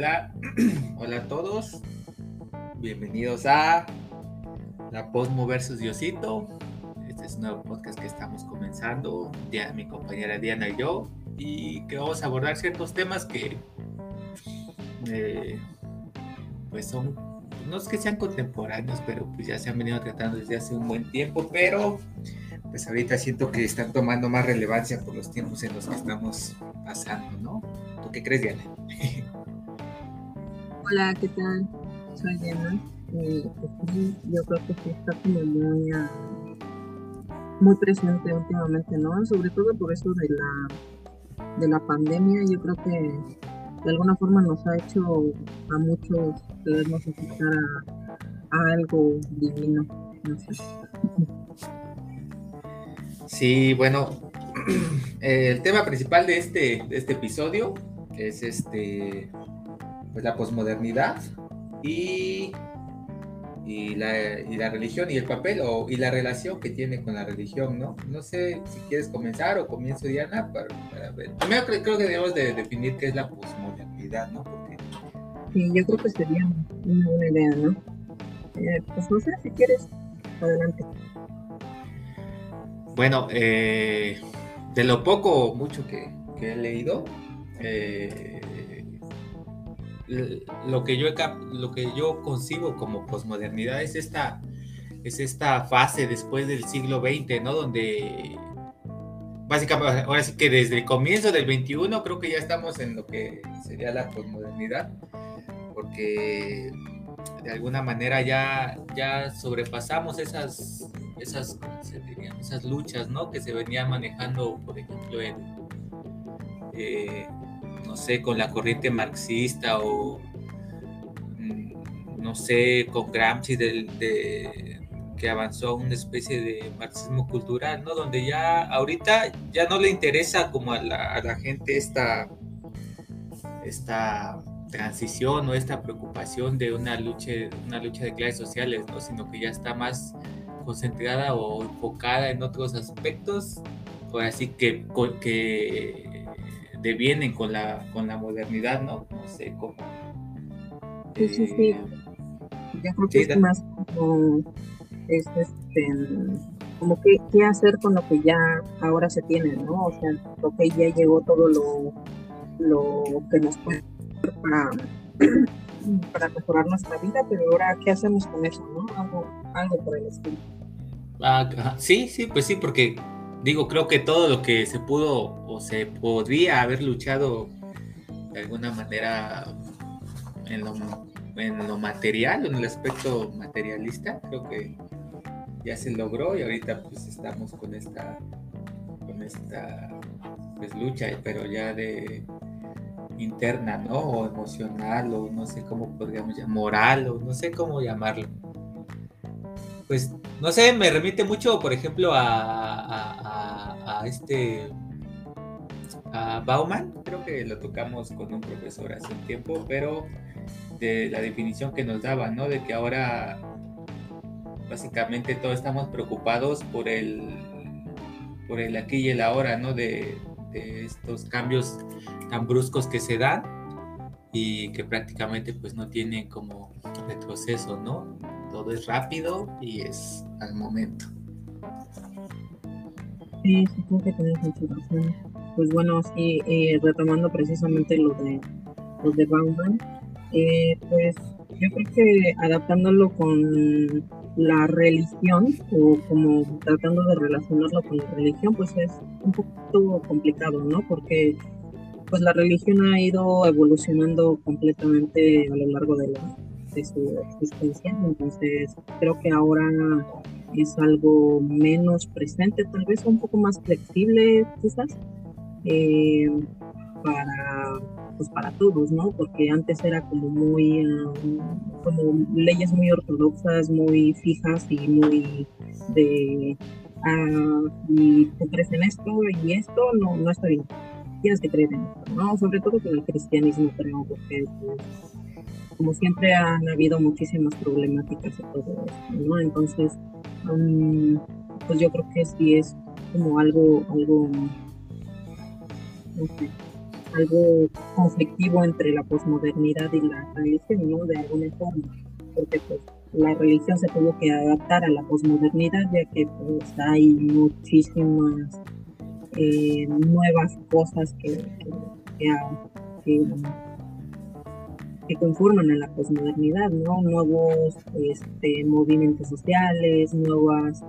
Hola, hola a todos. Bienvenidos a La Posmo versus Diosito. Este es un nuevo podcast que estamos comenzando. Mi compañera Diana y yo. Y que vamos a abordar ciertos temas que eh, pues son, no es que sean contemporáneos, pero pues ya se han venido tratando desde hace un buen tiempo, pero pues ahorita siento que están tomando más relevancia por los tiempos en los que estamos pasando, ¿no? ¿Tú qué crees, Diana? Hola, ¿qué tal? Soy Diana. Eh, pues yo creo que sí está como muy, ah, muy presente últimamente, ¿no? Sobre todo por eso de la, de la pandemia, yo creo que de alguna forma nos ha hecho a muchos querernos acercar a, algo divino. Sí, bueno, el tema principal de este, de este episodio es este, pues la posmodernidad y, y, la, y, la, religión y el papel o, y la relación que tiene con la religión, ¿no? No sé si quieres comenzar o comienzo Diana para, para ver. Primero creo, creo, que debemos de definir qué es la posmodernidad, ¿no? Porque... Sí, yo creo que sería una buena idea, ¿no? Eh, pues no sé si quieres, adelante. Bueno, eh, de lo poco o mucho que, que he leído, eh, lo, que yo, lo que yo concibo como posmodernidad es esta, es esta fase después del siglo XX, ¿no? Donde básicamente, ahora sí que desde el comienzo del XXI creo que ya estamos en lo que sería la posmodernidad, porque de alguna manera ya, ya sobrepasamos esas, esas, esas luchas ¿no? que se venían manejando, por ejemplo, en, eh, no sé, con la corriente marxista o, mm, no sé, con Gramsci de, que avanzó a una especie de marxismo cultural, ¿no? Donde ya ahorita ya no le interesa como a la, a la gente esta, esta transición o esta preocupación de una lucha, una lucha de clases sociales, ¿no? sino que ya está más concentrada o enfocada en otros aspectos, por así que, que devienen con la, con la modernidad, ¿no? No sé cómo. Sí, sí, sí. Eh, Yo creo que es más como, este, como que, qué hacer con lo que ya ahora se tiene, ¿no? O sea, lo que ya llegó todo lo, lo que nos puede para, para mejorar nuestra vida, pero ahora, ¿qué hacemos con eso? ¿no? Algo, algo por el estilo. Ah, sí, sí, pues sí, porque digo, creo que todo lo que se pudo o se podría haber luchado de alguna manera en lo, material, en el aspecto materialista, creo que ya se logró y ahorita pues estamos con esta con esta pues lucha, pero ya de interna, ¿no? O emocional, o no sé cómo podríamos llamar, moral, o no sé cómo llamarlo. Pues, no sé, me remite mucho, por ejemplo, a, este, a Bauman, creo que lo tocamos con un profesor hace un tiempo, pero de la definición que nos daba, ¿no? De que ahora básicamente todos estamos preocupados por el, por el aquí y el ahora, ¿no? De, de estos cambios tan bruscos que se dan y que prácticamente pues no tienen como retroceso, ¿no? Todo es rápido y es al momento. Sí, supongo que tienes mucha razón. Pues bueno, sí, eh, retomando precisamente lo de los de Bauman, eh, pues yo creo que adaptándolo con la religión o como tratando de relacionarlo con la religión, pues es un poquito complicado, ¿no? Porque pues la religión ha ido evolucionando completamente a lo largo de, la, de su existencia, entonces creo que ahora es algo menos presente, tal vez un poco más flexible quizás, eh, para pues para todos, ¿no? Porque antes era como muy, um, como leyes muy ortodoxas, muy fijas y muy de, ah, y tú crees en esto y esto no, no está bien. Tienes que creer en esto, ¿no? Sobre todo con el cristianismo, creo, porque pues, como siempre han habido muchísimas problemáticas y todo esto, ¿no? Entonces, um, pues yo creo que sí es como algo, algo, no sé, algo conflictivo entre la posmodernidad y la religión, ¿no? De alguna forma, porque pues la religión se tuvo que adaptar a la posmodernidad ya que pues hay muchísimas eh, nuevas cosas que, que, que, conforman a la posmodernidad, ¿no? Nuevos este, movimientos sociales, nuevas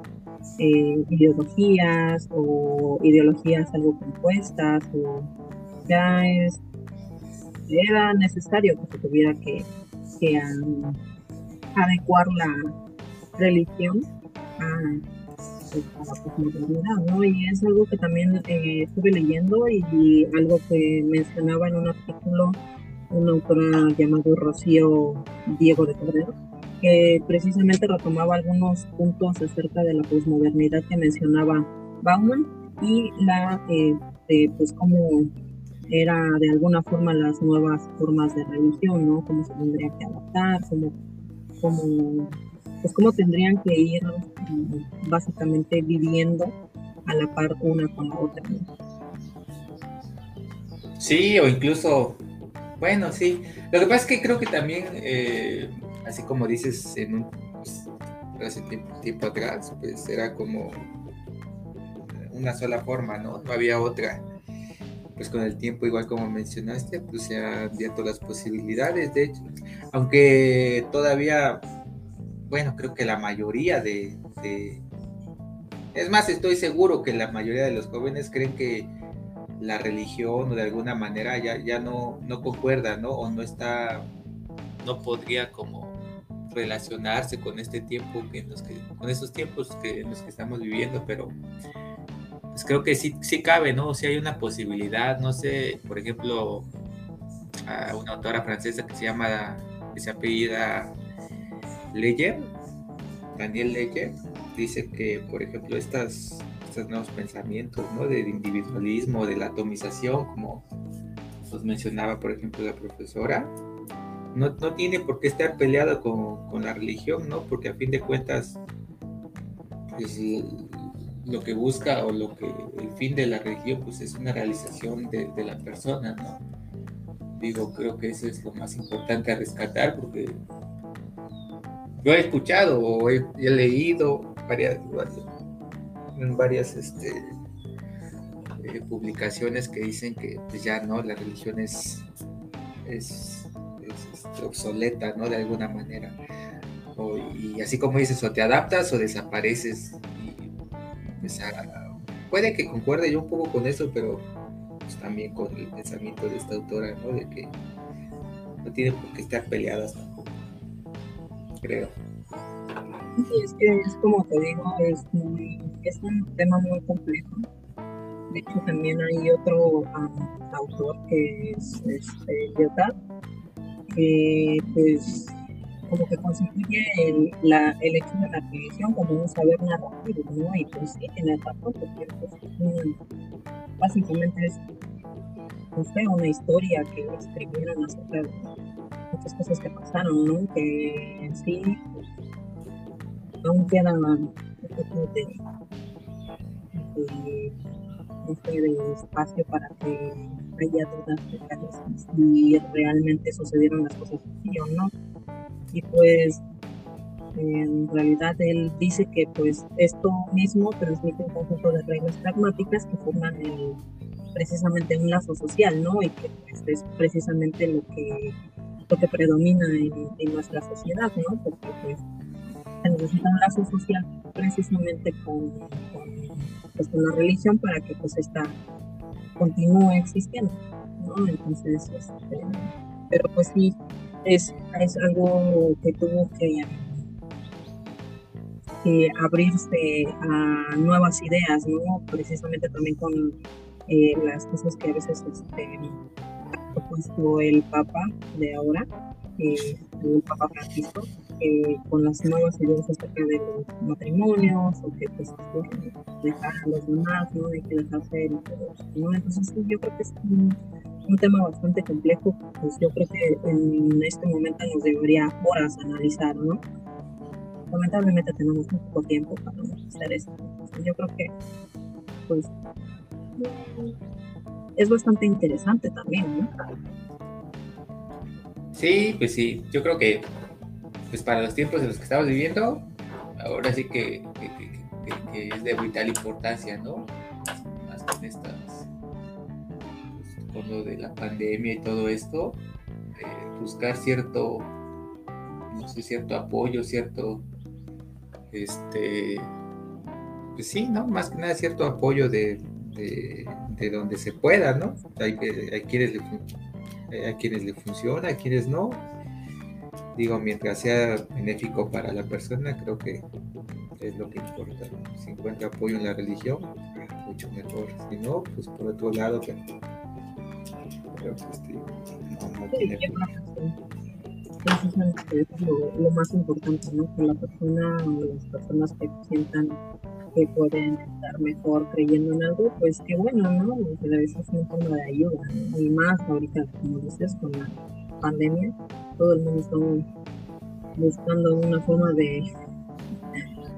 eh, ideologías o ideologías algo compuestas o ya era necesario que se tuviera que, que adecuar la religión a, la ¿no? Y es algo que también eh, estuve leyendo y, algo que mencionaba en un artículo una autora llamado Rocío Diego de Cordero, que precisamente retomaba algunos puntos acerca de la posmodernidad que mencionaba Bauman y la, eh, de, pues, cómo era de alguna forma las nuevas formas de religión, ¿no? Cómo se tendría que adaptar, cómo, cómo, pues cómo tendrían que ir mm, básicamente viviendo a la par una con la otra. Sí, o incluso, bueno, sí. Lo que pasa es que creo que también eh, así como dices en un pues, hace tiempo, atrás, pues era como una sola forma, ¿no? No había otra. Pues con el tiempo, igual como mencionaste, pues se han abierto las posibilidades, de hecho, aunque todavía, bueno, creo que la mayoría de, es más, estoy seguro que la mayoría de los jóvenes creen que la religión o de alguna manera ya, ya no, no concuerda, ¿no? O no está, no podría como relacionarse con este tiempo, que con esos tiempos que, en los que estamos viviendo, pero pues creo que sí, sí cabe, ¿no? Si hay una posibilidad, no sé, por ejemplo, a una autora francesa que se llama, que se apellida Leyer, Daniel Leyer, dice que, por ejemplo, estas, estos nuevos pensamientos, ¿no? Del individualismo, de la atomización, como nos mencionaba, por ejemplo, la profesora, no, tiene por qué estar peleado con, la religión, ¿no? Porque a fin de cuentas, pues, lo que busca o lo que el fin de la religión, pues es una realización de, la persona, ¿no? Digo, creo que eso es lo más importante a rescatar porque yo he escuchado o he, leído varias, en varias este, eh, publicaciones que dicen que pues ya no, la religión es, es este, obsoleta, ¿no? De alguna manera. y así como dices, o te adaptas o desapareces. Pues, puede que concuerde yo un poco con eso, pero pues, también con el pensamiento de esta autora, ¿no? De que no tiene por qué estar peleadas tampoco, creo. Sí, es que es como te digo, es, es un tema muy complejo. De hecho, también hay otro autor que es este, que pues como que constituye el, la, el hecho de la religión como un saber narrativo, ¿no? Y pues sí, tiene razón, porque pues, básicamente es no sé, una historia que escribieron acerca de muchas cosas que pasaron, ¿no? Que sí, aún queda un poco de, de espacio para que haya dudas de si realmente sucedieron las cosas así o no. Y pues en realidad él dice que pues esto mismo transmite un conjunto de reglas pragmáticas que forman precisamente un lazo social, ¿no? Y que pues, es precisamente lo que, lo que predomina en, nuestra sociedad, ¿no? Porque pues se necesita un lazo social precisamente con, pues, con la religión para que pues esta continúe existiendo, ¿no? Entonces, este, pero pues sí, es, es algo que tuvo que, abrirse a nuevas ideas, ¿no? Precisamente también con eh, las cosas que a veces este, ha propuesto el Papa de ahora, eh, el Papa Francisco, con las nuevas ideas acerca de los matrimonios o que pues dejar a los demás, ¿no? Hay que dejarse todo ¿no? Entonces sí, yo creo que es un, tema bastante complejo, pues yo creo que en este momento nos debería horas analizar, ¿no? Lamentablemente tenemos muy poco tiempo para hacer esto. yo creo que, pues, es bastante interesante también, ¿no? Sí, pues sí, yo creo que pues para los tiempos en los que estamos viviendo, ahora sí que, es de vital importancia, ¿no? Más con estas, pues, con lo de la pandemia y todo esto, eh, buscar cierto, no sé, cierto apoyo, cierto, este, pues sí, ¿no? Más que nada cierto apoyo de, de, donde se pueda, ¿no? Hay, hay, quienes le, hay quienes le funciona, hay quienes no. Digo, mientras sea benéfico para la persona, creo que es lo que importa. Si encuentra apoyo en la religión, mucho mejor. Si no, pues por otro lado, creo que este, no, tiene es lo, más importante, ¿no? Que la persona o las personas que sientan que pueden estar mejor creyendo en algo, pues qué bueno, ¿no? a veces es una forma de ayuda, Y más ahorita, como dices, con la pandemia, todo el mundo está buscando una forma de,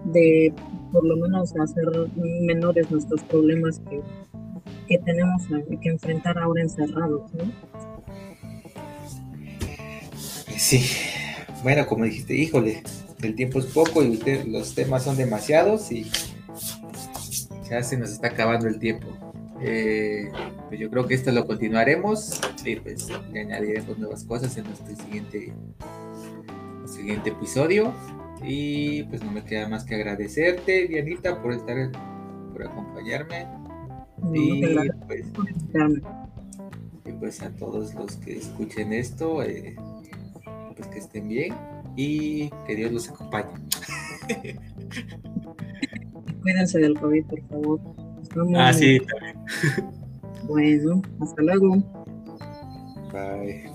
de por lo menos hacer menores nuestros problemas que, que tenemos que enfrentar ahora encerrados. Sí, bueno, como dijiste, híjole, el tiempo es poco y los temas son demasiados y ya se nos está acabando el tiempo. Eh, pues yo creo que esto lo continuaremos y pues le añadiremos nuevas cosas en nuestro siguiente, siguiente episodio. Y pues no me queda más que agradecerte, Dianita, por estar, por acompañarme. y, pues, y pues a todos los que escuchen esto, eh, pues que estén bien y que Dios los acompañe. Cuídense del COVID, por favor. ah, sí, Bueno, hasta luego. Bye.